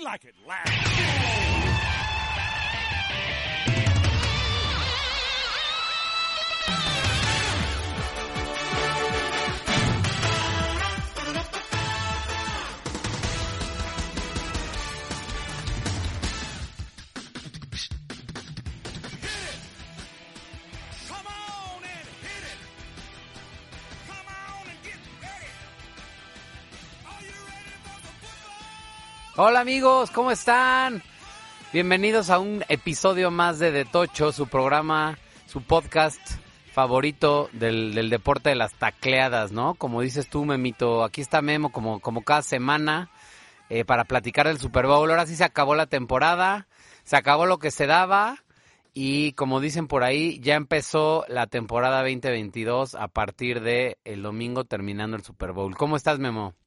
We like it loud. Hola amigos, ¿cómo están? Bienvenidos a un episodio más de De Tocho, su programa, su podcast favorito del, deporte de las tacleadas, ¿no? Como dices tú, Memito, aquí está Memo como, como cada semana eh, para platicar del Super Bowl. Ahora sí se acabó la temporada, se acabó lo que se daba y como dicen por ahí, ya empezó la temporada 2022 a partir de el domingo terminando el Super Bowl. ¿Cómo estás, Memo?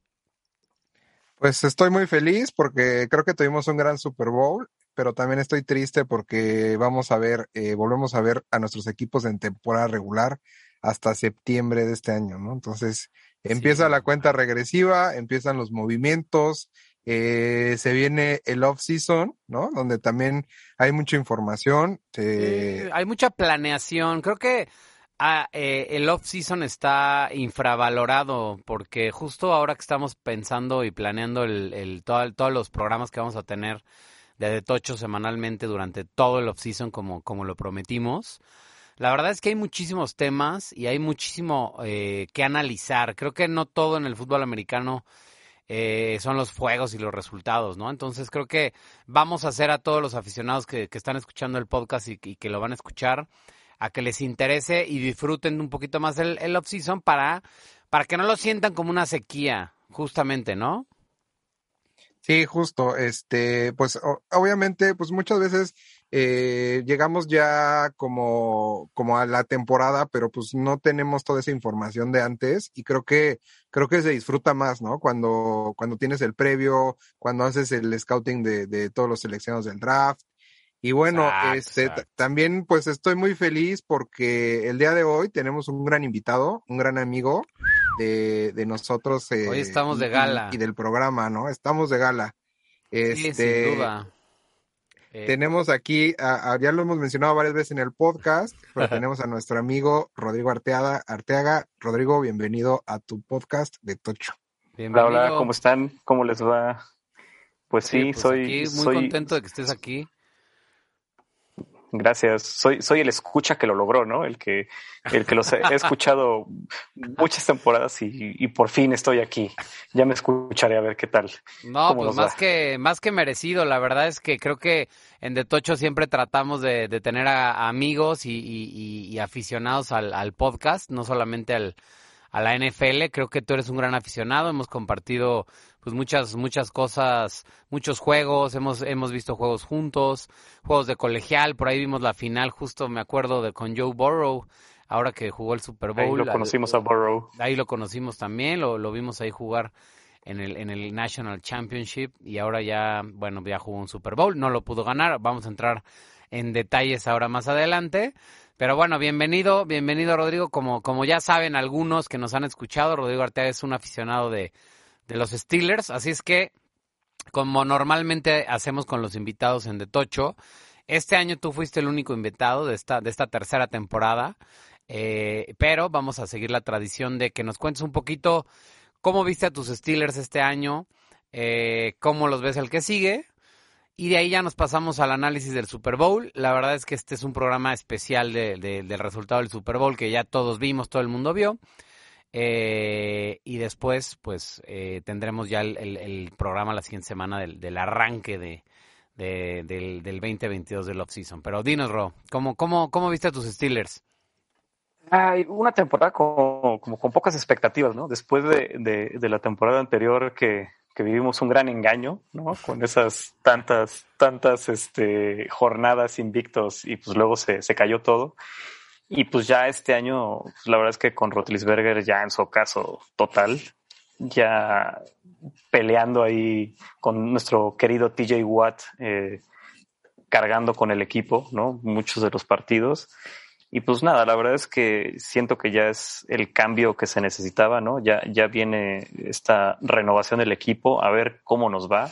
Pues estoy muy feliz porque creo que tuvimos un gran Super Bowl, pero también estoy triste porque vamos a ver, eh, volvemos a ver a nuestros equipos en temporada regular hasta septiembre de este año, ¿no? Entonces empieza Sí. la cuenta regresiva, empiezan los movimientos, eh, se viene el off-season, ¿no? Donde también hay mucha información. eh, Eh, hay mucha planeación. Creo que ah, eh, el off-season está infravalorado porque justo ahora que estamos pensando y planeando el, el- todo- todos los programas que vamos a tener de Detocho semanalmente durante todo el off-season como, como lo prometimos. La verdad es que hay muchísimos temas y hay muchísimo eh, que analizar. Creo que no todo en el fútbol americano eh, son los juegos y los resultados, ¿no? Entonces creo que vamos a hacer a todos los aficionados que, que están escuchando el podcast y, y que lo van a escuchar a que les interese y disfruten un poquito más el, el off-season para, para que no lo sientan como una sequía, justamente, ¿no? Sí, justo, este, pues obviamente, pues muchas veces eh, llegamos ya como, como a la temporada, pero pues no tenemos toda esa información de antes y creo que, creo que se disfruta más, ¿no? Cuando, cuando tienes el previo, cuando haces el scouting de, de todos los seleccionados del draft. Y bueno, Exacto, este, exacto. también pues estoy muy feliz porque el día de hoy tenemos un gran invitado, un gran amigo de, de nosotros. Hoy eh, estamos de y- gala. Y, del programa, ¿no? Estamos de gala. Sí, Este, sin duda. Eh, Tenemos aquí, a- a- ya lo hemos mencionado varias veces en el podcast, pero tenemos a nuestro amigo Rodrigo Arteaga. Arteaga, Rodrigo, bienvenido a tu podcast de Tocho. Hola, bienvenido. hola, ¿cómo están? ¿Cómo les va? Pues sí, Sí, pues soy, aquí muy soy, contento de que estés aquí. Gracias, soy, soy el escucha que lo logró, ¿no? El que, el que los he, he escuchado muchas temporadas y, y por fin estoy aquí. Ya me escucharé a ver qué tal. No, ¿Cómo pues más va? que, más que merecido. La verdad es que creo que en De Tocho siempre tratamos de, de tener a, a amigos y, y- y- y aficionados al, al podcast, no solamente al, a la NFL. Creo que tú eres un gran aficionado. Hemos compartido pues muchas, muchas cosas, muchos juegos. Hemos, hemos visto juegos juntos, juegos de colegial. Por ahí vimos la final, justo me acuerdo de con Joe Burrow, ahora que jugó el Super Ahí Bowl. lo conocimos a Burrow. Ahí lo conocimos también, lo, lo vimos ahí jugar en el, en el National Championship y ahora ya, bueno, ya jugó un Super Bowl, no lo pudo ganar, vamos a entrar en detalles ahora más adelante. Pero bueno, bienvenido, bienvenido Rodrigo, como, como ya saben algunos que nos han escuchado, Rodrigo Arteaga es un aficionado de, de los Steelers, así es que como normalmente hacemos con los invitados en De Tocho, este año tú fuiste el único invitado de esta, de esta tercera temporada, eh, pero vamos a seguir la tradición de que nos cuentes un poquito cómo viste a tus Steelers este año, eh, cómo los ves el que sigue, y de ahí ya nos pasamos al análisis del Super Bowl. La verdad es que este es un programa especial de- del resultado del Super Bowl que ya todos vimos, todo el mundo vio. Eh, y después, pues, eh, tendremos ya el, el- programa la siguiente semana del, del arranque de, de- del, del 2022 del off-season. Pero dinos, Ro, ¿cómo, cómo, ¿cómo viste a tus Steelers? Ay, una temporada como, como con pocas expectativas, ¿no? Después de, de, de la temporada anterior que, que vivimos un gran engaño, ¿no? Con esas tantas, tantas este, jornadas invictos y pues luego se, se cayó todo. Y pues ya este año, pues la verdad es que con Rotlisberger ya en su caso total, ya peleando ahí con nuestro querido TJ Watt, eh, cargando con el equipo, ¿no? Muchos de los partidos. Y pues nada, la verdad es que siento que ya es el cambio que se necesitaba, ¿no? Ya, ya viene esta renovación del equipo, a ver cómo nos va.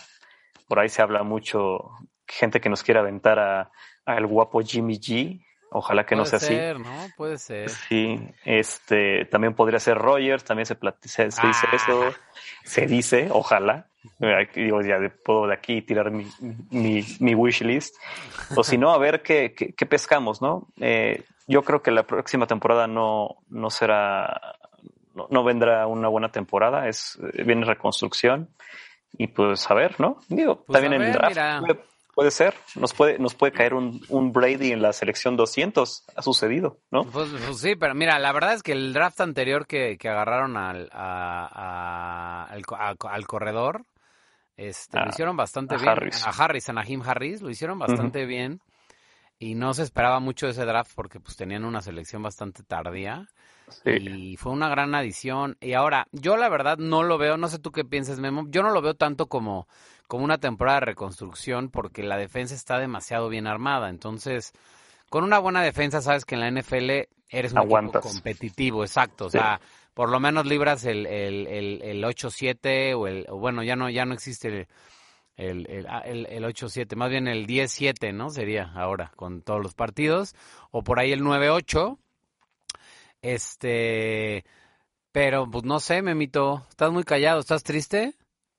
por ahí se habla mucho, gente que nos quiere aventar a, a el guapo Jimmy G. Ojalá que no sea Puede así. ser, ¿no? Puede ser. Sí, este, también podría ser Rogers, también se, se, se dice Ah. eso, se dice, ojalá. Digo, ya de- puedo de aquí tirar mi, mi, mi wish list. O si no, a ver qué, qué, qué pescamos, ¿no? Eh, yo creo que la próxima temporada no, no será, no, no vendrá una buena temporada, es, viene reconstrucción. Y pues a ver, ¿no? Digo, Pues, también en el draft mira. Puede, ser, nos puede, nos puede caer un, un Brady en la selección 200, ha sucedido, ¿no? Pues, pues sí, pero mira, la verdad es que el draft anterior que, que agarraron al, a- a- al, a- al corredor, este, lo hicieron bastante a bien. Harris. A Harris, a Najim Harris, lo hicieron bastante bien. Y no se esperaba mucho ese draft porque pues tenían una selección bastante tardía. Sí. Y fue una gran adición. Y ahora, yo la verdad no lo veo, no sé tú qué piensas, Memo, yo no lo veo tanto como, como una temporada de reconstrucción porque la defensa está demasiado bien armada. Entonces, con una buena defensa, sabes que en la NFL eres un Aguantas. equipo competitivo, exacto. O Sí. sea, por lo menos libras el, el, el, el 8-7 o el, o bueno, ya no, ya no existe el, el, el, ah, el, el 8-7, más bien el 10-7, ¿no? Sería ahora con todos los partidos. O por ahí el 9-8. Este, pero pues no sé, Memito, estás muy callado, ¿estás triste?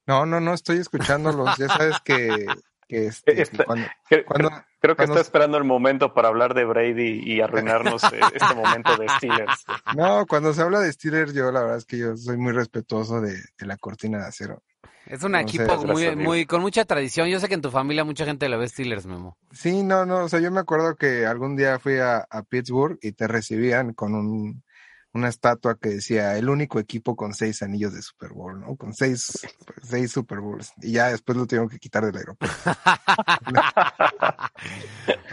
No, no, no, estoy escuchándolos. Ya sabes que, que este, Está- cuando, Creo, cuando- creo- creo que cuando- está esperando el momento para hablar de Brady y arruinarnos eh, este momento de Steelers. no, cuando se habla de Steelers, yo la verdad es que yo soy muy respetuoso de, de la cortina de acero. Es un equipo muy, muy, con mucha tradición. Yo sé que en tu familia mucha gente le ve Steelers, Memo. Sí, no, no, o sea, yo me acuerdo que algún día fui a, a Pittsburgh y te recibían con un, una estatua que decía el único equipo con seis anillos de Super Bowl, ¿no? Con seis, seis Super Bowls. Y ya después lo tuvieron que quitar del aeropuerto.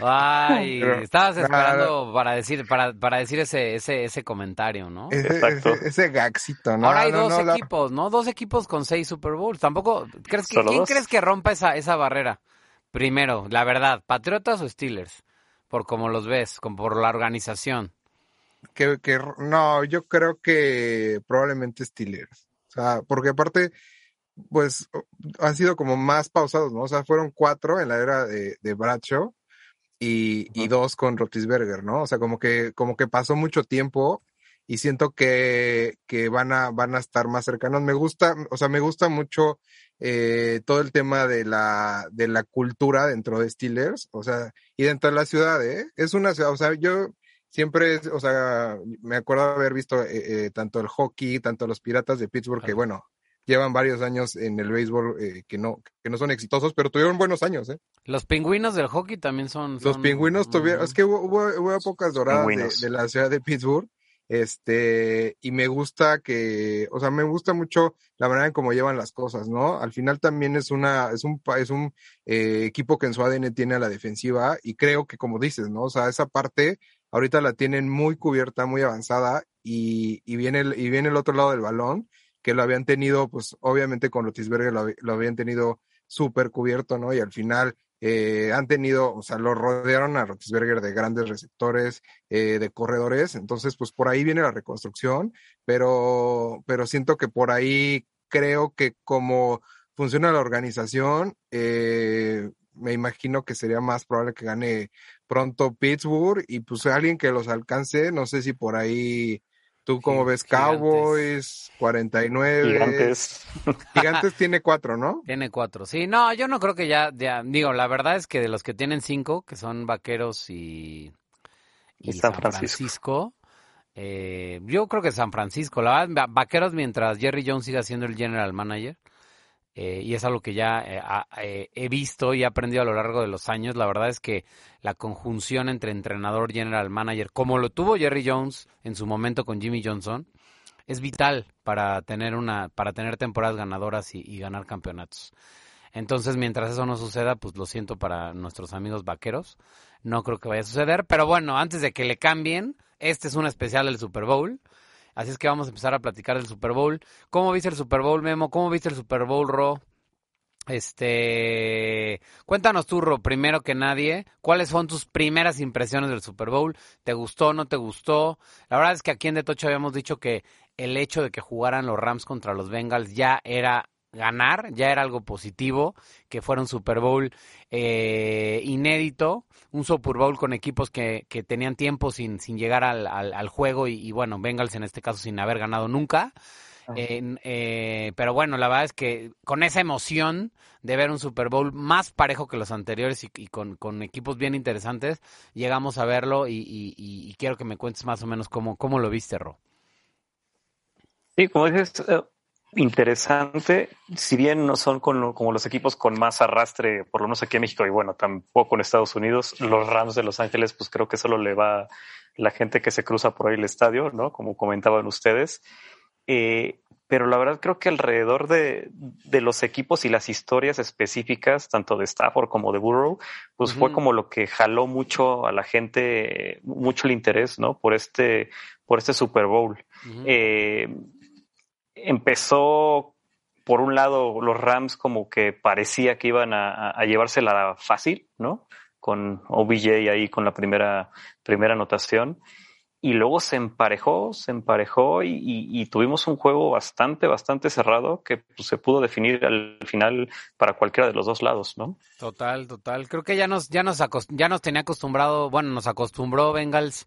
Ay, Pero- estabas esperando para decir, para, para decir ese, ese, ese comentario, ¿no? Ese, Exacto. ese, ese gaxito, ¿no? Ahora hay No, dos no, la- equipos, ¿no? Dos equipos con seis Super Bowls. Tampoco, ¿crees que, ¿Solo ¿quién dos? crees que rompa esa, esa barrera? Primero, la verdad, ¿Patriotas o Steelers? Por como los ves, como por la organización. Que, que no, yo creo que probablemente Steelers. O sea, porque aparte, pues han sido como más pausados, ¿no? O sea, fueron cuatro en la era de, de Bradshaw y, y dos con Rotisberger, ¿no? O sea, como que, como que pasó mucho tiempo y siento que, que van a, van a estar más cercanos. Me gusta, o sea, me gusta mucho eh, todo el tema de la, de la cultura dentro de Steelers, o sea, y dentro de la ciudad, ¿eh? Es una ciudad, o sea, yo siempre, es- o sea, me acuerdo haber visto eh, eh, tanto el hockey, tanto los Piratas de Pittsburgh, que bueno, llevan varios años en el béisbol eh, que no, que no son exitosos, pero tuvieron buenos años, ¿eh? Los pingüinos del hockey también son... Los son- pingüinos tuvieron, es que hubo, hubo, hubo épocas doradas de, la ciudad de Pittsburgh, este, y me gusta que, o sea, me gusta mucho la manera en cómo llevan las cosas, ¿no? Al final también es una, es un, pa- es un eh, equipo que en su ADN tiene a la defensiva, y creo que como dices, ¿no? O sea, esa parte ahorita la tienen muy cubierta, muy avanzada, y, y viene el, y viene el otro lado del balón, que lo habían tenido, pues, obviamente con Rotisberger lo, lo habían tenido súper cubierto, ¿no? Y al final eh, han tenido, o sea, lo rodearon a Rotisberger de grandes receptores, eh, de corredores, entonces, pues por ahí viene la reconstrucción, pero, pero siento que por ahí creo que como funciona la organización, eh, me imagino que sería más probable que gane pronto Pittsburgh y pues alguien que los alcance, no sé si por ahí tú como ves gigantes. Cowboys, 49, Gigantes. Gigantes tiene cuatro, ¿no? Tiene cuatro. Sí, no, yo no creo que ya, ya, digo, la verdad es que de los que tienen cinco, que son Vaqueros y, y Y San San Francisco. Francisco, eh, yo creo que San Francisco, la verdad, Va- Vaqueros mientras Jerry Jones siga siendo el general manager, eh, y es algo que ya eh, eh, he visto y he aprendido a lo largo de los años, la verdad es que la conjunción entre entrenador y general manager, como lo tuvo Jerry Jones en su momento con Jimmy Johnson, es vital para tener una, para tener temporadas ganadoras y, y ganar campeonatos. Entonces, mientras eso no suceda, pues lo siento para nuestros amigos vaqueros. No creo que vaya a suceder. Pero bueno, antes de que le cambien, este es un especial del Super Bowl. Así es que vamos a empezar a platicar del Super Bowl. ¿Cómo viste el Super Bowl, Memo? ¿Cómo viste el Super Bowl, Ro? Este, cuéntanos tú, Ro, primero que nadie, ¿cuáles son tus primeras impresiones del Super Bowl? ¿Te gustó, no te gustó? La verdad es que aquí en De Tocho habíamos dicho que el hecho de que jugaran los Rams contra los Bengals ya era ganar, ya era algo positivo, que fuera un Super Bowl eh, inédito, un Super Bowl con equipos que, que tenían tiempo sin, sin llegar al, al, al juego y, y, bueno, Bengals en este caso sin haber ganado nunca. Eh, eh, pero bueno, la verdad es que con esa emoción de ver un Super Bowl más parejo que los anteriores y, y con, con, equipos bien interesantes, llegamos a verlo y, y, quiero que me cuentes más o menos cómo, cómo lo viste, Ro. Sí, como dices, uh, interesante, si bien no son con, como los equipos con más arrastre, por lo menos aquí en México y bueno, tampoco en Estados Unidos, los Rams de Los Ángeles, pues creo que solo le va la gente que se cruza por ahí el estadio, ¿no? Como comentaban ustedes. Eh, pero la verdad creo que alrededor de, de, los equipos y las historias específicas, tanto de Stafford como de Burrow, pues uh -huh. fue como lo que jaló mucho a la gente, mucho el interés, ¿no? Por este, por este Super Bowl. Uh -huh. eh, empezó, por un lado, los Rams como que parecía que iban a, a llevársela fácil, ¿no? Con OBJ ahí con la primera, primera anotación y luego se emparejó, se emparejó y, tuvimos un juego bastante, bastante cerrado que pues, se pudo definir al final para cualquiera de los dos lados, ¿no? Total, total. Creo que ya nos, ya nos, ya nos tenía acostumbrado, bueno, nos acostumbró Bengals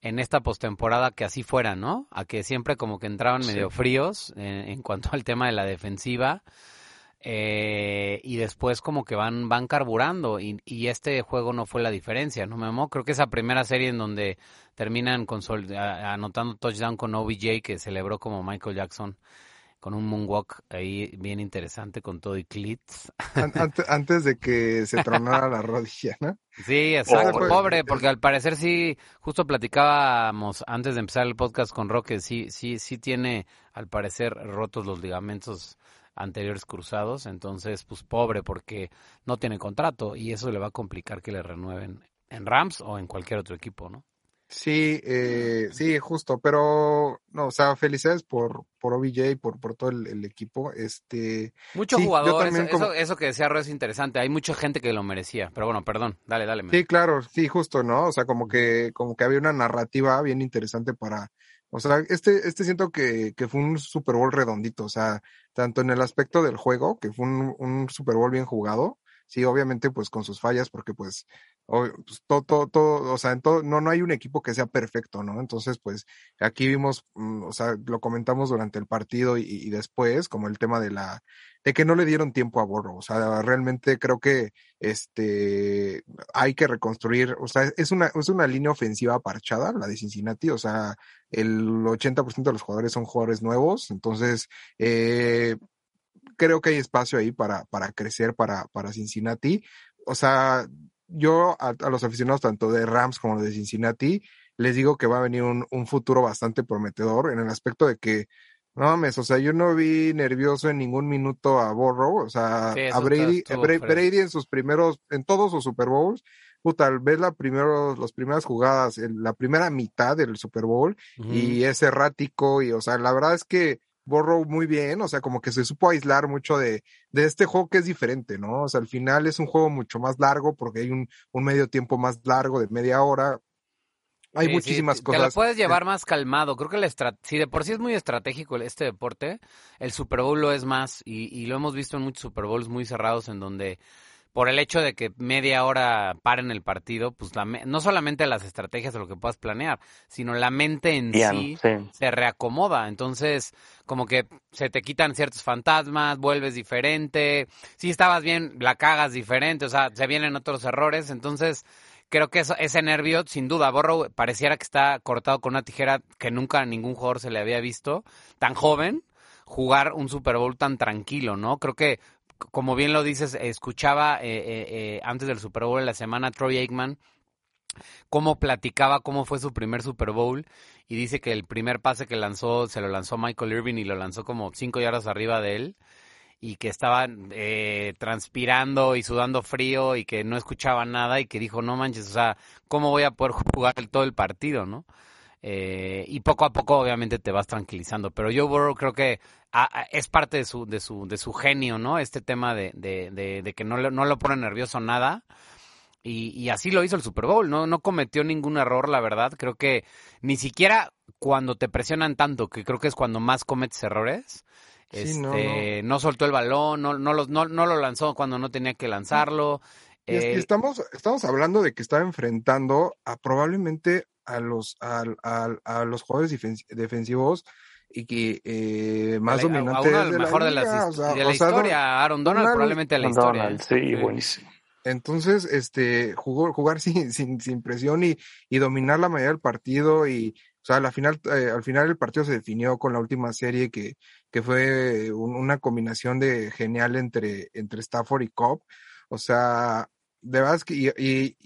en esta postemporada que así fuera, ¿no? A que siempre como que entraban medio sí. fríos en, en cuanto al tema de la defensiva. Eh, y después como que van van carburando y, y, este juego no fue la diferencia, ¿no, Memo? Creo que esa primera serie en donde terminan anotando touchdown con OBJ que celebró como Michael Jackson con un moonwalk ahí bien interesante con todo y clits. Antes, antes de que se tronara la rodilla, ¿no? Sí, exacto. Pobre, pobre, porque al parecer sí, justo platicábamos antes de empezar el podcast con Roque, sí, sí, sí tiene al parecer rotos los ligamentos anteriores cruzados, entonces pues pobre porque no tiene contrato y eso le va a complicar que le renueven en Rams o en cualquier otro equipo, ¿no? Sí, eh, sí, justo, pero no, o sea, felicidades por, por OBJ, por, por todo el, el equipo. Este, Mucho sí, jugador, eso, como... eso, eso, que decía Ro es interesante, hay mucha gente que lo merecía, pero bueno, perdón, dale, dale. Sí, claro, sí, justo, ¿no? O sea, como que, como que había una narrativa bien interesante para, o sea, este, este siento que, que fue un Super Bowl redondito, o sea, tanto en el aspecto del juego, que fue un, un Super Bowl bien jugado, sí, obviamente, pues con sus fallas, porque pues, pues todo, todo, todo, o sea, en todo, no, no hay un equipo que sea perfecto, ¿no? Entonces, pues, aquí vimos, mm, o sea, lo comentamos durante el partido y, y, después, como el tema de la, de que no le dieron tiempo a Borro, o sea, realmente creo que, este, hay que reconstruir, o sea, es una, es una línea ofensiva parchada, la de Cincinnati, o sea, el 80% de los jugadores son jugadores nuevos, entonces, eh, creo que hay espacio ahí para, para crecer para, para Cincinnati. O sea, yo a, a, los aficionados tanto de Rams como de Cincinnati les digo que va a venir un, un, futuro bastante prometedor en el aspecto de que, no mames, o sea, yo no vi nervioso en ningún minuto a Borrow, o sea, sí, a Brady, Brady, Brady, en sus primeros, en todos sus Super Bowls, puta, ves la primero, las primeras jugadas, la primera mitad del Super Bowl uh -huh. y es errático y, o sea, la verdad es que Borrow muy bien, o sea, como que se supo aislar mucho de, de este juego que es diferente, ¿no? O sea, al final es un juego mucho más largo porque hay un, un medio tiempo más largo de media hora. Hay sí, muchísimas sí, cosas. Te lo puedes llevar más calmado. Creo que la si de por sí es muy estratégico este deporte, el Super Bowl lo es más y, y lo hemos visto en muchos Super Bowls muy cerrados en donde por el hecho de que media hora paren el partido, pues la, no solamente las estrategias de lo que puedas planear, sino la mente en sí, sí, se reacomoda. Entonces, como que se te quitan ciertos fantasmas, vuelves diferente. Si estabas bien, la cagas diferente, o sea, se vienen otros errores. Entonces, creo que eso, ese nervio, sin duda, Borro pareciera que está cortado con una tijera que nunca a ningún jugador se le había visto, tan joven, jugar un Super Bowl tan tranquilo, ¿no? Creo que como bien lo dices, escuchaba eh, eh, eh, antes del Super Bowl en la semana Troy Aikman cómo platicaba cómo fue su primer Super Bowl y dice que el primer pase que lanzó se lo lanzó Michael Irving y lo lanzó como cinco yardas arriba de él y que estaba eh, transpirando y sudando frío y que no escuchaba nada y que dijo no manches, o sea, ¿cómo voy a poder jugar todo el partido, no? Eh, y poco a poco obviamente te vas tranquilizando, pero Joe Burrow creo que a, a, es parte de su, de su, de su genio, ¿no? Este tema de, de, de, de que no, le, no lo pone nervioso nada. Y, y, así lo hizo el Super Bowl, ¿no? No cometió ningún error, la verdad. Creo que ni siquiera cuando te presionan tanto, que creo que es cuando más cometes errores, Sí, Este, no, no, soltó el balón, no, no, lo, no, no lo lanzó cuando no tenía que lanzarlo. Y es que Eh, estamos, estamos hablando de que estaba enfrentando a probablemente a los, al- al- a, los jugadores defensivos y que eh, más a uno del de la mejor de, las liga, his- o sea- de la o sea, no- historia, Aaron Donald, Donald- probablemente de la historia. Donald, ¿eh? sí, Sí. buenísimo. Entonces, este, jugó, jugar sin, sin, sin presión y, y dominar la mayoría del partido y, o sea, la final, eh, al final el partido se definió con la última serie que, que fue un- una combinación de genial entre, entre Stafford y Cobb. O sea, de verdad es que, y, y,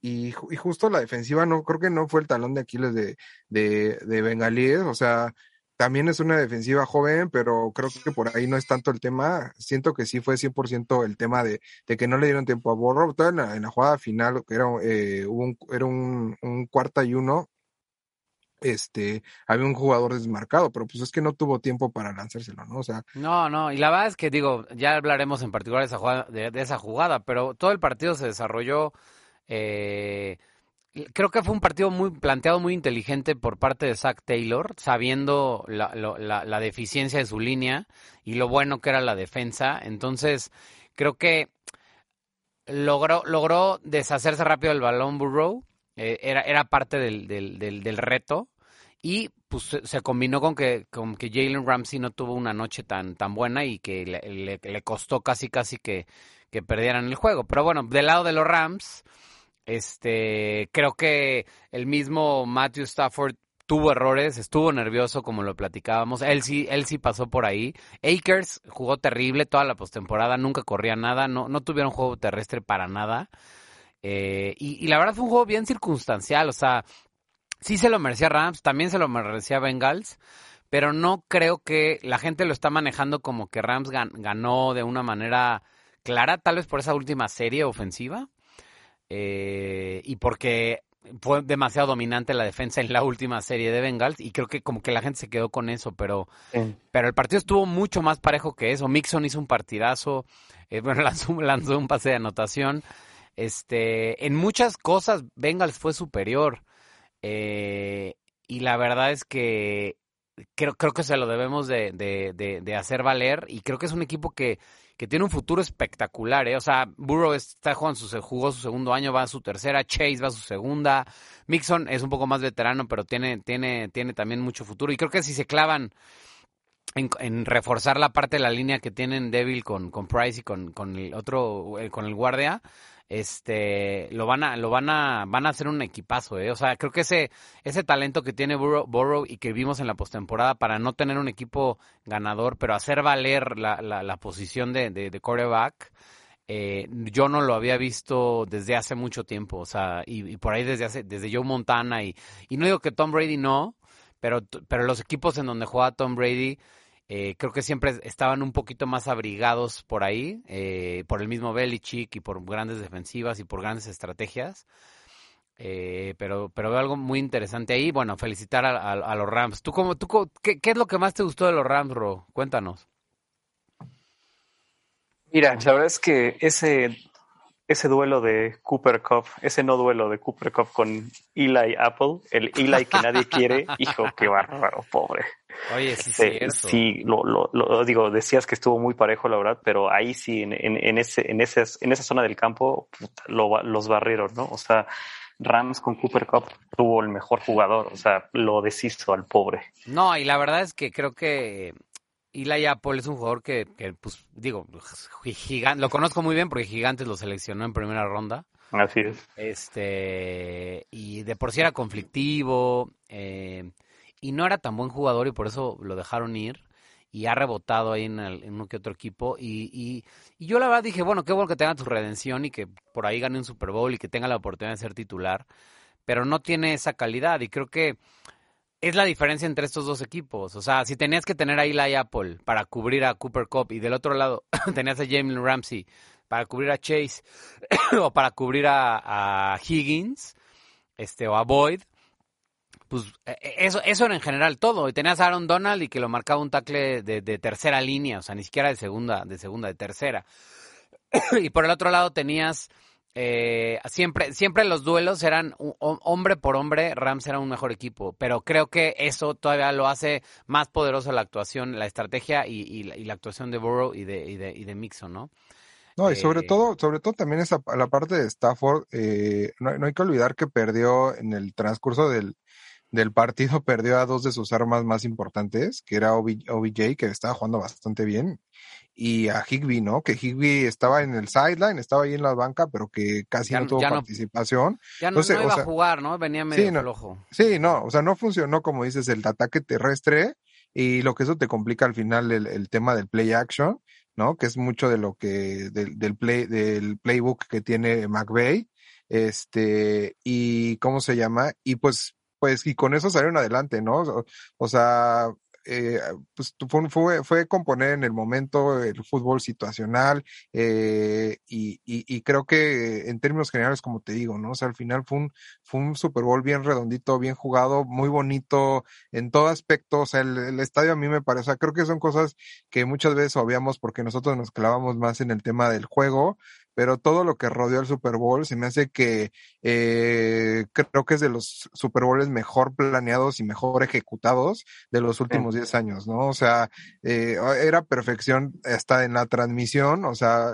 y, y justo la defensiva no, creo que no fue el talón de Aquiles de, de, de Bengalíes, o sea, también es una defensiva joven, pero creo que por ahí no es tanto el tema. Siento que sí fue 100% el tema de, de que no le dieron tiempo a. Todavía en la, en la jugada final, que era, eh, un, era un, un cuarta y uno, este, había un jugador desmarcado, pero pues es que no tuvo tiempo para lanzárselo, ¿no? O sea, No, no, y la verdad es que digo, ya hablaremos en particular de esa jugada, de, de esa jugada pero todo el partido se desarrolló, eh, creo que fue un partido muy planteado, muy inteligente por parte de Zach Taylor, sabiendo la, la, la deficiencia de su línea y lo bueno que era la defensa, entonces creo que logró, logró deshacerse rápido del balón Burrow, eh, era, era parte del, del, del, del reto. Y pues se combinó con que, con que Jalen Ramsey no tuvo una noche tan, tan buena y que le, le- le costó casi casi que, que perdieran el juego. Pero bueno, del lado de los Rams, este creo que el mismo Matthew Stafford tuvo errores, estuvo nervioso como lo platicábamos. Él sí, él sí pasó por ahí. Akers jugó terrible toda la postemporada, nunca corría nada, no, no tuvieron juego terrestre para nada. Eh, y, la verdad fue un juego bien circunstancial, o sea, sí se lo merecía Rams, también se lo merecía Bengals, pero no creo que la gente lo está manejando como que Rams gan- ganó de una manera clara, tal vez por esa última serie ofensiva, eh, y porque fue demasiado dominante la defensa en la última serie de Bengals, y creo que como que la gente se quedó con eso, pero Sí. pero el partido estuvo mucho más parejo que eso. Mixon hizo un partidazo, eh, bueno, lanzó, lanzó un pase de anotación. Este, en muchas cosas Bengals fue superior. Eh, y la verdad es que creo, creo que se lo debemos de, de, de, de hacer valer. Y creo que es un equipo que, que tiene un futuro espectacular. ¿eh? O sea, Burrow está jugando su, jugó su segundo año, va a su tercera, Chase va a su segunda. Mixon es un poco más veterano, pero tiene, tiene, tiene también mucho futuro. Y creo que si se clavan en, reforzar la parte de la línea que tienen débil con, con Price y con, con el otro, eh, con el guardia, este, lo van a, lo van a, van a hacer un equipazo, eh. O sea, creo que ese, ese talento que tiene Burrow, Burrow y que vimos en la postemporada para no tener un equipo ganador, pero hacer valer la, la, la posición de, de, de quarterback, eh, yo no lo había visto desde hace mucho tiempo, o sea, y, y por ahí desde hace, desde Joe Montana y, y no digo que Tom Brady no, pero, pero los equipos en donde juega Tom Brady, eh, creo que siempre estaban un poquito más abrigados por ahí, eh, por el mismo Belichick y por grandes defensivas y por grandes estrategias. Eh, pero, pero veo algo muy interesante ahí. Bueno, felicitar a, los Rams. ¿Tú cómo, tú, qué, qué es lo que más te gustó de los Rams, Ro? Cuéntanos. Mira, la verdad es que ese, ese duelo de Cooper Cup, ese no duelo de Cooper Cup con Eli Apple, el Eli que nadie quiere, hijo, qué bárbaro, pobre. Oye, sí, Sí, cierto. sí, lo, lo, lo digo, decías que estuvo muy parejo, la verdad, pero ahí sí, en, en, en ese, en, ese, en esa zona del campo, puta, lo, los barrieron, ¿no? O sea, Rams con Cooper Cup tuvo el mejor jugador, o sea, lo deshizo al pobre. No, y la verdad es que creo que Eli Apple es un jugador que, que, pues, digo, gigante, lo conozco muy bien porque Gigantes lo seleccionó en primera ronda. Así es. Este, y de por sí era conflictivo, eh, y no era tan buen jugador y por eso lo dejaron ir. Y ha rebotado ahí en, el- en uno que otro equipo. Y, y, y yo la verdad dije, bueno, qué bueno que tenga tu redención y que por ahí gane un Super Bowl y que tenga la oportunidad de ser titular. Pero no tiene esa calidad y creo que es la diferencia entre estos dos equipos. O sea, si tenías que tener a Eli Apple para cubrir a Cooper Cup y del otro lado tenías a Jalen Ramsey para cubrir a Chase o para cubrir a, a Higgins este, o a Boyd, pues eh, eso, eso era en general todo. Y tenías a Aaron Donald y que lo marcaba un tackle de, de tercera línea, o sea, ni siquiera de segunda, de segunda, de tercera. y por el otro lado tenías eh, siempre, siempre los duelos eran hombre por hombre, Rams era un mejor equipo, pero creo que eso todavía lo hace más poderosa la actuación, la estrategia y, y la, y la actuación de Burrow y de, y de, y de Mixon, ¿no? No, y sobre Eh, todo, sobre todo también esa, la parte de Stafford, eh, no, no hay que olvidar que perdió en el transcurso del, del partido, perdió a dos de sus armas más importantes, que era OB- OBJ, que estaba jugando bastante bien, y a Higby, ¿no? Que Higby estaba en el sideline, estaba ahí en la banca, pero que casi Ya no no- tuvo ya no- participación. Ya no, No sé, no o iba sea, a jugar, ¿no? Venía medio no. flojo. Sí, no, o sea, no funcionó como dices el ataque terrestre y lo que eso te complica al final el, el tema del play action, ¿no? Que es mucho de lo que, del, del play, del playbook que tiene McVay, este, y ¿cómo se llama? Y pues, pues, y con eso salieron adelante, ¿no? O, sea, eh, pues fue, fue, componer en el momento el fútbol situacional, eh, y, y, creo que en términos generales, como te digo, ¿no? O sea, al final fue un, fue un Super Bowl bien redondito, bien jugado, muy bonito en todo aspecto. O sea, el, el estadio a mí me parece, o sea, creo que son cosas que muchas veces obviamos porque nosotros nos clavamos más en el tema del juego, pero todo lo que rodeó el Super Bowl se me hace que eh, creo que es de los Super Bowls mejor planeados y mejor ejecutados de los últimos 10 años, ¿no? O sea, eh, era perfección hasta en la transmisión, o sea,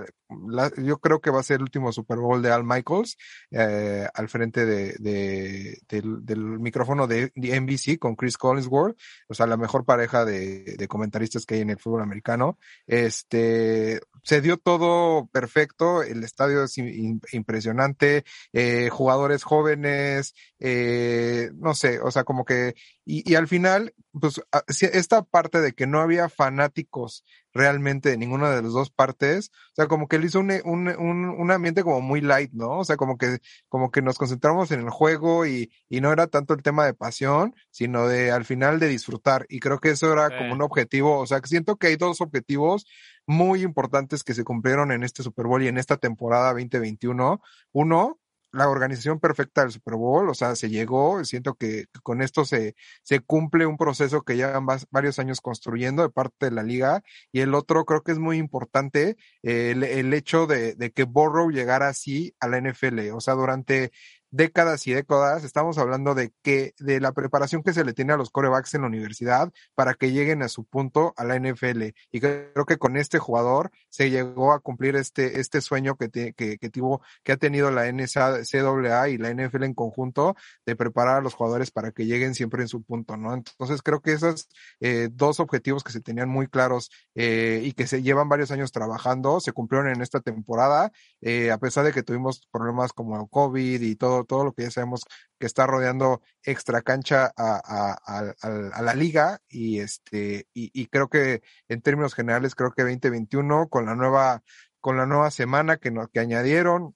la- yo creo que va a ser el último Super Bowl de Al Michaels eh, al frente de, de- del, del micrófono de, NBC con Chris Collinsworth, o sea, la mejor pareja de, de comentaristas que hay en el fútbol americano. Este, se dio todo perfecto, el estadio es im- impresionante, eh, jugadores jóvenes, eh, no sé, o sea, como que, y, y al final, pues, a- si- esta parte de que no había fanáticos realmente de ninguna de las dos partes, o sea, como que él hizo un, un, un, un ambiente como muy light, ¿no? O sea, como que, como que nos concentramos en el juego y, y no era tanto el tema de pasión, sino de al final de disfrutar. Y creo que eso era Sí. como un objetivo, o sea, que siento que hay dos objetivos muy importantes que se cumplieron en este Super Bowl y en esta temporada 2021. Uno, la organización perfecta del Super Bowl, o sea, se llegó, siento que con esto se, se cumple un proceso que llevan varios años construyendo de parte de la liga. Y el otro creo que es muy importante el, el hecho de, de que Burrow llegara así a la NFL, o sea, durante décadas y décadas estamos hablando de que de la preparación que se le tiene a los corebacks en la universidad para que lleguen a su punto a la NFL y creo que con este jugador se llegó a cumplir este este sueño que te- que, que tuvo que ha tenido la NCAA y la NFL en conjunto de preparar a los jugadores para que lleguen siempre en su punto, ¿no? Entonces creo que esos eh, dos objetivos que se tenían muy claros eh, y que se llevan varios años trabajando se cumplieron en esta temporada, eh, a pesar de que tuvimos problemas como el COVID y todo, todo lo que ya sabemos que está rodeando extra cancha a, a, a, a- a la liga y este y, y creo que en términos generales creo que 2021 con la nueva con la nueva semana que nos que añadieron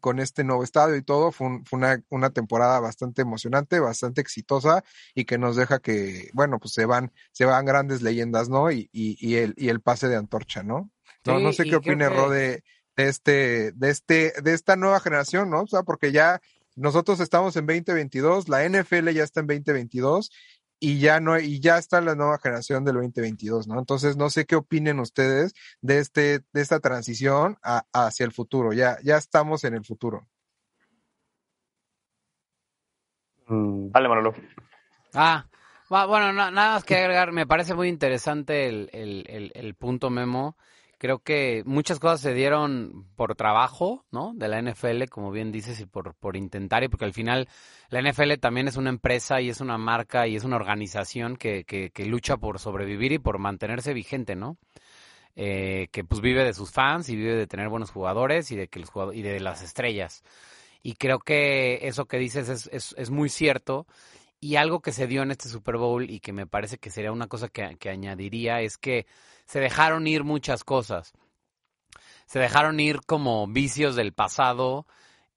con este nuevo estadio y todo, fue, un- fue una, una temporada bastante emocionante, bastante exitosa y que nos deja que, bueno, pues se van, se van grandes leyendas, ¿no? Y, y, y el, y el pase de antorcha, ¿no? No, Sí, no sé qué opine que- Ro de, este, de este, de esta nueva generación, ¿no? O sea, porque ya nosotros estamos en 2022, la NFL ya está en 2022 y ya no, y ya está la nueva generación del 2022, ¿no? Entonces, no sé qué opinen ustedes de este, de esta transición a- hacia el futuro. Ya, ya estamos en el futuro. Mm, Dale, Manolo. Ah, va- bueno, na- nada más que agregar, me parece muy interesante el, el, el, el punto memo. Creo que muchas cosas se dieron por trabajo, ¿no? De la NFL, como bien dices, y por, por intentar, y porque al final la NFL también es una empresa y es una marca y es una organización que, que, que lucha por sobrevivir y por mantenerse vigente, ¿no? Eh, que pues vive de sus fans y vive de tener buenos jugadores y de que los y de las estrellas. Y creo que eso que dices es, es, es muy cierto. Y algo que se dio en este Super Bowl y que me parece que sería una cosa que, que añadiría es que se dejaron ir muchas cosas. Se dejaron ir como vicios del pasado.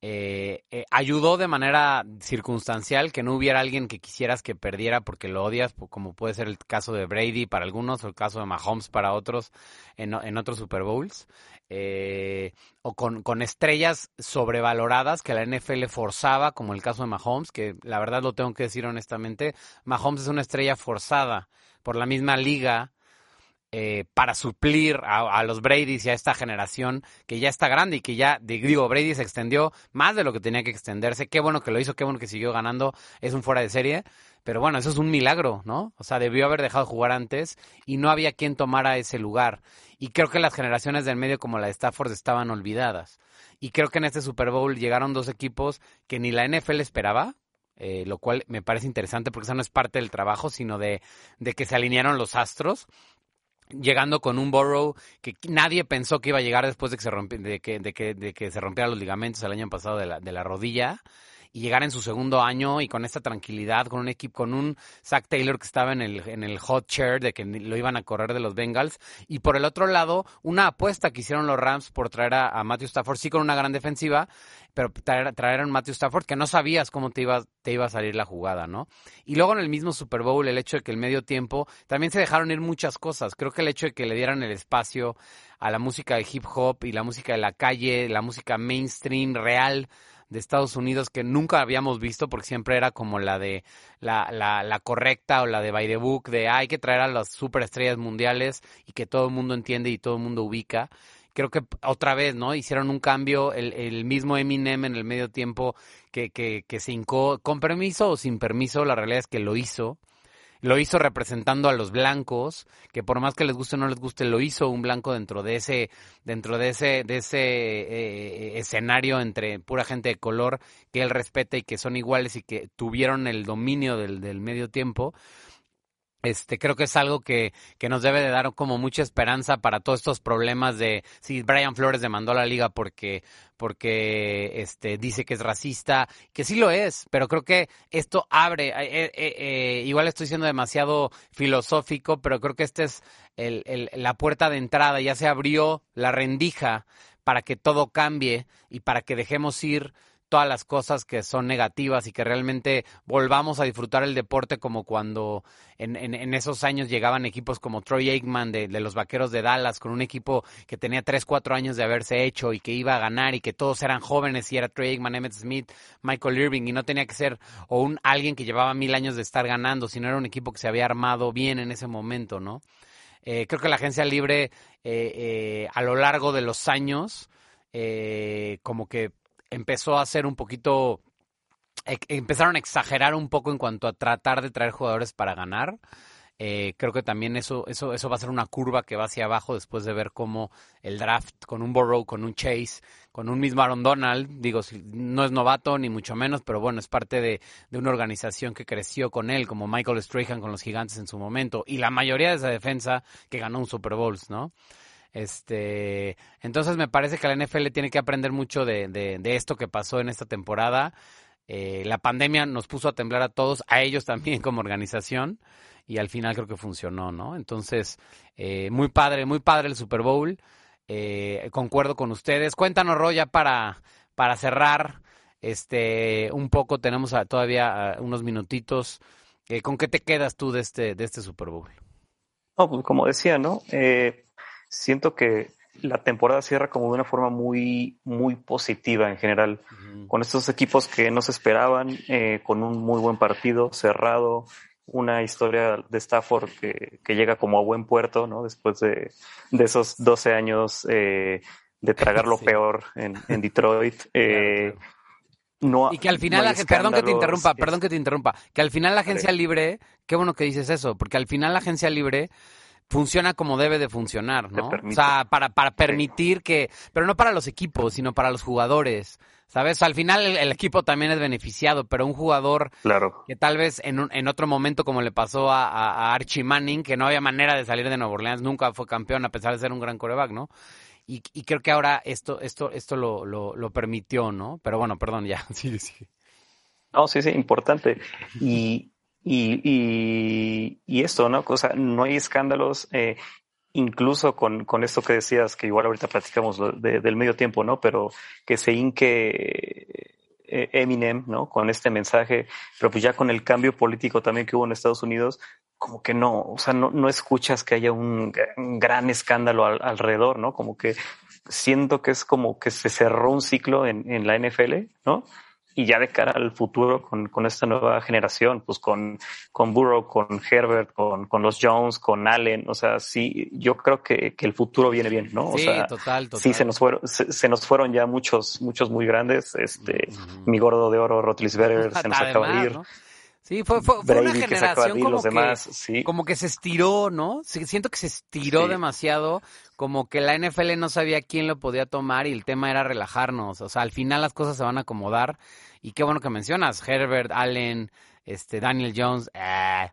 Eh, eh, ayudó de manera circunstancial que no hubiera alguien que quisieras que perdiera porque lo odias, como puede ser el caso de Brady para algunos o el caso de Mahomes para otros en, en otros Super Bowls. Eh, o con, con estrellas sobrevaloradas que la NFL forzaba, como el caso de Mahomes, que la verdad lo tengo que decir honestamente, Mahomes es una estrella forzada por la misma liga eh, para suplir a, los Brady's y a esta generación que ya está grande y que ya, digo, Brady se extendió más de lo que tenía que extenderse. Qué bueno que lo hizo, qué bueno que siguió ganando. Es un fuera de serie. Pero bueno, eso es un milagro, ¿no? O sea, debió haber dejado de jugar antes y no había quien tomara ese lugar. Y creo que las generaciones del medio como la de Stafford estaban olvidadas. Y creo que en este Super Bowl llegaron dos equipos que ni la NFL esperaba, eh, lo cual me parece interesante porque eso no es parte del trabajo, sino de, de que se alinearon los astros llegando con un Burrow que nadie pensó que iba a llegar después de que se, de que, de que, de que se rompieran los ligamentos el año pasado de la, de la rodilla y llegar en su segundo año y con esta tranquilidad, con un equipo, con un Zach Taylor que estaba en el, en el hot chair de que lo iban a correr de los Bengals. Y por el otro lado, una apuesta que hicieron los Rams por traer a, Matthew Stafford, sí con una gran defensiva, pero traer, traer a Matthew Stafford que no sabías cómo te iba, te iba a salir la jugada, ¿no? Y luego en el mismo Super Bowl, el hecho de que el medio tiempo, también se dejaron ir muchas cosas. Creo que el hecho de que le dieran el espacio a la música de hip hop y la música de la calle, la música mainstream real, de Estados Unidos que nunca habíamos visto porque siempre era como la de la, la, la correcta o la de by the book de hay que traer a las superestrellas mundiales y que todo el mundo entiende y todo el mundo ubica creo que otra vez, ¿no? Hicieron un cambio, el, el mismo Eminem en el medio tiempo que, que, que se hincó, con permiso o sin permiso, la realidad es que lo hizo lo hizo representando a los blancos, que por más que les guste o no les guste, lo hizo un blanco dentro de ese, dentro de ese, de ese eh, escenario entre pura gente de color que él respeta y que son iguales y que tuvieron el dominio del, del medio tiempo este, creo que es algo que, que, nos debe de dar como mucha esperanza para todos estos problemas de si Brian Flores demandó a la liga porque, porque este, dice que es racista, que sí lo es, pero creo que esto abre, eh, eh, eh, igual estoy siendo demasiado filosófico, pero creo que esta es el, el, la puerta de entrada, ya se abrió la rendija para que todo cambie y para que dejemos ir todas las cosas que son negativas y que realmente volvamos a disfrutar el deporte como cuando en, en, esos años llegaban equipos como Troy Aikman de, de, los Vaqueros de Dallas, con un equipo que tenía 3, 4 años de haberse hecho y que iba a ganar y que todos eran jóvenes y era Troy Aikman, Emmett Smith, Michael Irving y no tenía que ser o un alguien que llevaba mil años de estar ganando, sino era un equipo que se había armado bien en ese momento, ¿no? Eh, creo que la agencia libre eh, eh, a lo largo de los años eh, como que empezó a ser un poquito, e, empezaron a exagerar un poco en cuanto a tratar de traer jugadores para ganar. Eh, creo que también eso, eso, eso va a ser una curva que va hacia abajo después de ver cómo el draft con un Burrow, con un Chase, con un mismo Aaron Donald, digo, no es novato ni mucho menos, pero bueno, es parte de, de una organización que creció con él, como Michael Strahan con los gigantes en su momento, y la mayoría de esa defensa que ganó un Super Bowl, ¿no? Este, entonces me parece que la NFL tiene que aprender mucho de, de, esto que pasó en esta temporada. Eh, la pandemia nos puso a temblar a todos, a ellos también como organización, y al final creo que funcionó, ¿no? Entonces, eh, muy padre, muy padre el Super Bowl. Eh, concuerdo con ustedes. Cuéntanos, Roya, para, para cerrar, este, un poco, tenemos todavía unos minutitos. ¿Con qué te quedas tú de este, de este Super Bowl? No, pues como decía, ¿no? Eh, siento que la temporada cierra como de una forma muy, muy positiva en general, con estos equipos que no se esperaban, eh, con un muy buen partido cerrado, una historia de Stafford que, que llega como a buen puerto, ¿no? Después de, de esos 12 años eh, de tragar lo peor en, en Detroit. Eh, No, y que al final, no perdón que te interrumpa, perdón que te interrumpa, que al final la agencia libre, qué bueno que dices eso, porque al final la agencia libre funciona como debe de funcionar, ¿no? O sea, para, para permitir que, pero no para los equipos, sino para los jugadores. ¿Sabes? al final el, equipo también es beneficiado, pero un jugador claro. que tal vez en, un, en otro momento, como le pasó a, a, Archie Manning, que no había manera de salir de Nueva Orleans, nunca fue campeón a pesar de ser un gran coreback, ¿no? Y, y creo que ahora esto, esto, esto lo, lo, lo permitió, ¿no? Pero bueno, perdón, ya, sí, sí. No, sí, sí, importante. Y, y, y, y esto, ¿no? O sea, no hay escándalos, eh, incluso con, con esto que decías, que igual ahorita platicamos de, del medio tiempo, ¿no? Pero que se inque eh, Eminem, ¿no? Con este mensaje, pero pues ya con el cambio político también que hubo en Estados Unidos, como que no, o sea, no, no escuchas que haya un, un gran escándalo al, alrededor, ¿no? Como que siento que es como que se cerró un ciclo en, en la NFL, ¿no? Y ya de cara al futuro con, con esta nueva generación, pues con, con Burrow, con Herbert, con, con los Jones, con Allen, o sea, sí, yo creo que, que el futuro viene bien, ¿no? O Sí, sea, total, total. sí se nos fueron, se, se nos fueron ya muchos, muchos muy grandes, este, mi gordo de oro, Rotlisberger, se nos acaba de ir. ¿no? Sí, fue, fue, fue una que generación ir, como los que, demás, sí. como que se estiró, ¿no? Siento que se estiró Sí. demasiado, como que la NFL no sabía quién lo podía tomar y el tema era relajarnos. O sea, al final las cosas se van a acomodar. Y qué bueno que mencionas, Herbert, Allen, este, Daniel Jones. eh,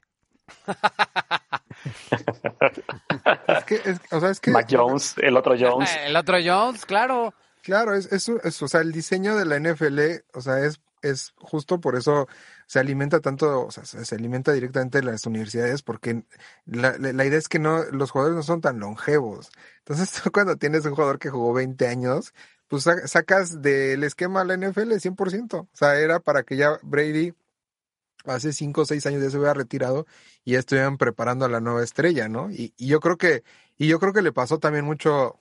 Es que, es, o sea, es que, Mac Jones, el otro Jones. El otro Jones, claro. claro, es, es, es- o sea, el diseño de la NFL, o sea, es, es justo por eso se alimenta tanto, o sea, se, alimenta directamente de las universidades, porque la, la, idea es que no, los jugadores no son tan longevos. Entonces, tú cuando tienes un jugador que jugó 20 años, pues sa- sacas del esquema la NFL 100%. O sea, era para que ya Brady hace 5 o 6 años ya se hubiera retirado y ya estuvieran preparando a la nueva estrella, ¿no? Y, y yo creo que, y yo creo que le pasó también mucho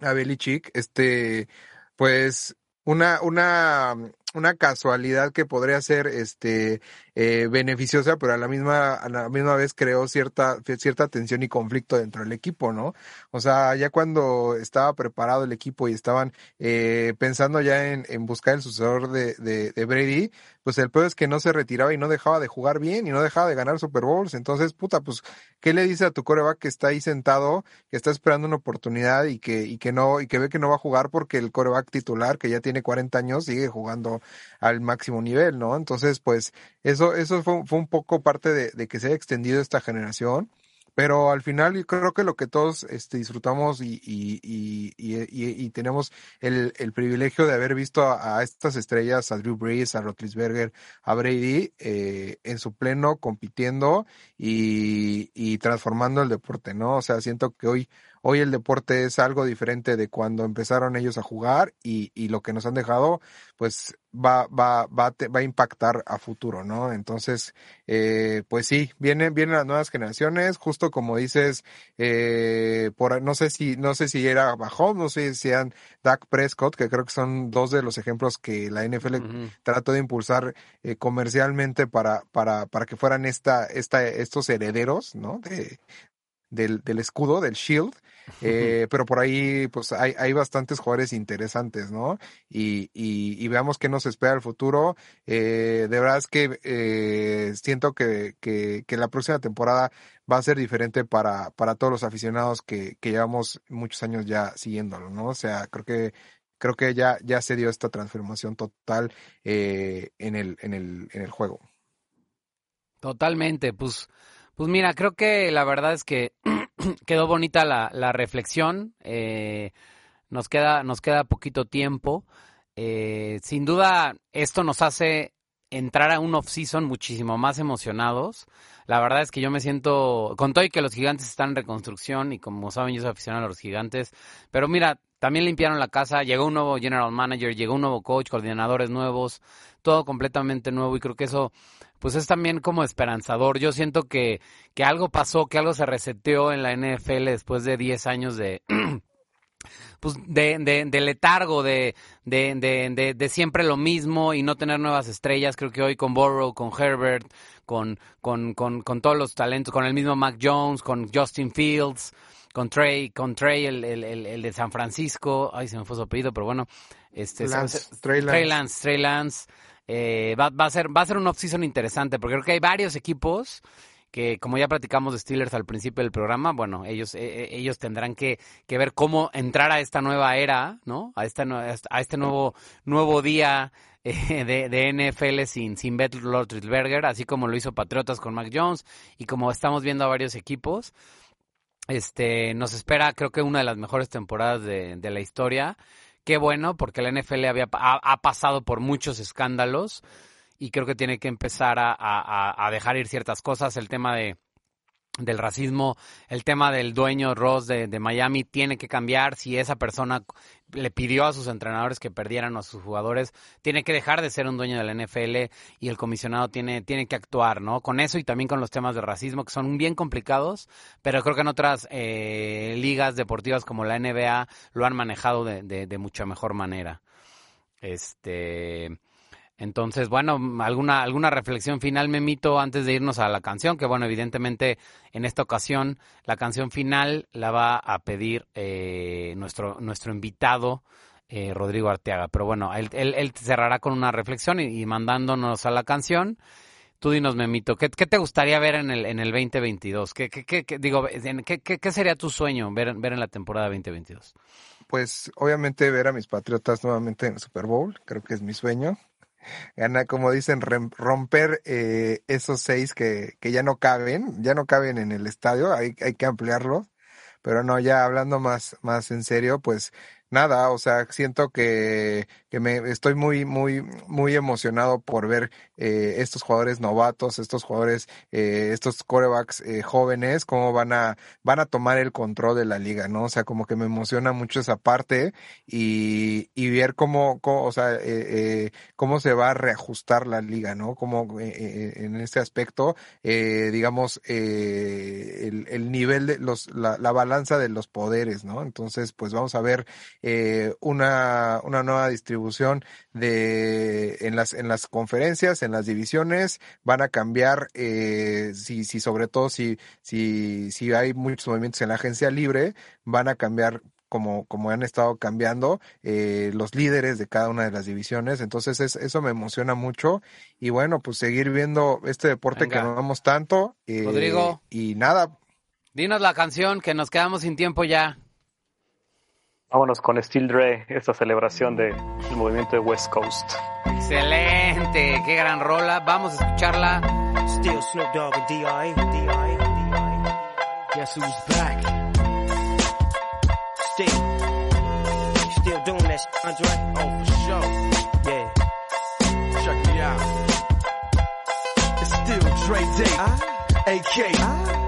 a Belichick, este, pues, una, una, una casualidad que podría ser, este, eh, beneficiosa, pero a la misma, a la misma vez creó cierta, cierta tensión y conflicto dentro del equipo, ¿no? O sea, ya cuando estaba preparado el equipo y estaban eh, pensando ya en, en buscar el sucesor de, de, de Brady, pues el peor es que no se retiraba y no dejaba de jugar bien y no dejaba de ganar Super Bowls. Entonces, puta, pues, ¿qué le dice a tu coreback que está ahí sentado, que está esperando una oportunidad y que, y que no, y que ve que no va a jugar porque el coreback titular, que ya tiene 40 años, sigue jugando al máximo nivel, ¿no? Entonces, pues, eso, eso fue, fue un poco parte de, de que se haya extendido esta generación. Pero al final yo creo que lo que todos este, disfrutamos y, y, y, y, tenemos el, privilegio de haber visto a, a estas estrellas, a Drew Brees, a Rotlisberger, a Brady, eh, en su pleno, compitiendo y transformando el deporte, ¿no? O sea, siento que hoy, hoy el deporte es algo diferente de cuando empezaron ellos a jugar y, y lo que nos han dejado, pues va, va, va, a te- va a impactar a futuro, ¿no? Entonces, eh, pues sí, vienen, vienen las nuevas generaciones, justo como dices, eh, por, no sé si, no sé si era Mahomes, no sé si eran Dak Prescott, que creo que son dos de los ejemplos que la NFL Ujú. trató de impulsar eh, comercialmente para, para, para que fueran esta, esta, estos herederos, ¿no? De, del, del escudo, del shield, eh, pero por ahí pues hay, hay bastantes jugadores interesantes, ¿no? Y, y, y veamos qué nos espera el futuro. Eh, de verdad es que eh, siento que, que, que la próxima temporada va a ser diferente para, para todos los aficionados que, que llevamos muchos años ya siguiéndolo, ¿no? O sea, creo que creo que ya, ya se dio esta transformación total eh, en el, en el, en el juego. Totalmente, pues, pues mira, creo que la verdad es que quedó bonita la, la reflexión. eh, nos queda, nos queda poquito tiempo. Eh, sin duda, esto nos hace entrar a un off-season muchísimo más emocionados. La verdad es que yo me siento, con todo y que los gigantes están en reconstrucción y como saben yo soy aficionado a los gigantes, pero mira, también limpiaron la casa, llegó un nuevo general manager, llegó un nuevo coach, coordinadores nuevos, todo completamente nuevo y creo que eso pues es también como esperanzador. Yo siento que, que algo pasó, que algo se reseteó en la NFL después de 10 años de, pues de, de, de letargo, de, de, siempre lo mismo y no tener nuevas estrellas. Creo que hoy con Burrow, con Herbert, con, con, con, con todos los talentos, con el mismo Mac Jones, con Justin Fields, con Trey, con Trey, el, el, el, el de San Francisco, ay, se me fue su apellido, pero bueno, este, Lance, se- Trey Lance. Trey Lance, Trey Lance, eh, va, va a ser, va a ser un off-season interesante, porque creo que hay varios equipos que, como ya platicamos de Steelers al principio del programa, bueno, ellos, eh, eh, ellos tendrán que, que ver cómo entrar a esta nueva era, ¿no? A esta, a este nuevo, nuevo día eh, de, de NFL sin, sin Ben Roethlisberger, así como lo hizo Patriotas con Mac Jones y como estamos viendo a varios equipos. Este, nos espera, creo que una de las mejores temporadas de, de la historia. Qué bueno, porque la NFL había, ha, pasado por muchos escándalos y creo que tiene que empezar a- a dejar ir ciertas cosas. El tema de del racismo, el tema del dueño Ross de, de Miami tiene que cambiar. Si esa persona le pidió a sus entrenadores que perdieran a sus jugadores, tiene que dejar de ser un dueño de la NFL y el comisionado tiene, tiene que actuar, ¿no? Con eso y también con los temas de racismo que son bien complicados, pero creo que en otras eh, ligas deportivas como la NBA lo han manejado de, de, de mucha mejor manera. Este, Entonces, bueno, alguna, alguna reflexión final, Memito, antes de irnos a la canción, que bueno, evidentemente en esta ocasión la canción final la va a pedir eh, nuestro, nuestro invitado, eh, Rodrigo Arteaga. Pero bueno, él, él, él cerrará con una reflexión y, mandándonos a la canción. Tú dinos, Memito, ¿qué, qué te gustaría ver en el, en el 2022? ¿Qué, qué, qué, digo, en- ¿qué, qué, qué sería tu sueño ver, ver en la temporada 2022? Pues obviamente ver a mis Patriotas nuevamente en el Super Bowl, creo que es mi sueño. Ganar, como dicen, romper eh, esos seis que, que ya no caben, ya no caben en el estadio, hay, hay que ampliarlos. Pero no, ya hablando más, más en serio, pues nada, o sea, siento que, que me estoy muy, muy, muy emocionado por ver eh, estos jugadores novatos, estos jugadores, eh, estos corebacks eh, jóvenes, cómo van a, van a tomar el control de la liga, ¿no? O sea, como que me emociona mucho esa parte y, y ver cómo, cómo, o sea, eh, eh, cómo se va a reajustar la liga, ¿no? Como eh, en este aspecto, digamos, el, el nivel de los, la, la balanza de los poderes, ¿no? Entonces, pues vamos a ver una, una nueva distribución de en las en las conferencias, en las divisiones, van a cambiar eh, si, si sobre todo si, si, si hay muchos movimientos en la agencia libre, van a cambiar como, como han estado cambiando eh, los líderes de cada una de las divisiones. Entonces es, eso me emociona mucho. Y bueno, pues seguir viendo este deporte que amamos tanto. eh, Rodrigo. Y nada, Dinos la canción, que nos quedamos sin tiempo ya. Vámonos con Steel Dre, esta celebración del movimiento de West Coast. Excelente, qué gran rola. Vamos a escucharla. Still Snoop Dogg and D.I. D.I. D.I. Guess who's back? Still. Still doing that shit, Andre? Oh, for sure. Yeah. Check me out. It's still Dre Day, AK.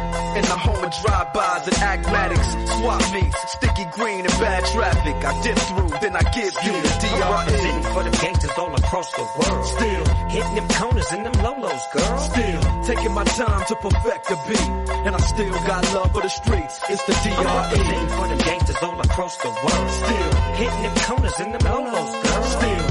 In the home of drive-bys and acmatics. Swap meets, sticky green and bad traffic. I dip through, then I give you the I'm DRE. for the gangsters all across the world. Still, Hitting them corners and them lolos, girl. still, taking my time to perfect the beat. And I still got love for the streets. It's the I'm DRE. for the gangsters all across the world. Still, Hitting them corners and them lolos, girl. Still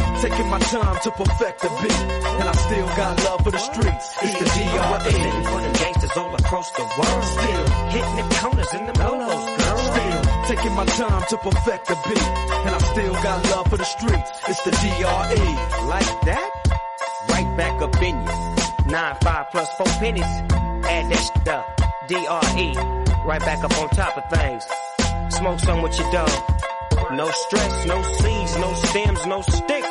taking my time to perfect the beat, and I still got love for the streets. It's the DRE. for the gangsters all across the world. Still, Hitting them corners and them lolos, girl. still taking my time to perfect the beat, and I still got love for the streets. It's the DRE. Like that? Right back up in you. Nine, five plus four pennies. Add that shit up. D-R-E. Right back up on top of things. Smoke some with your dog. No stress, no seeds, no stems, no sticks.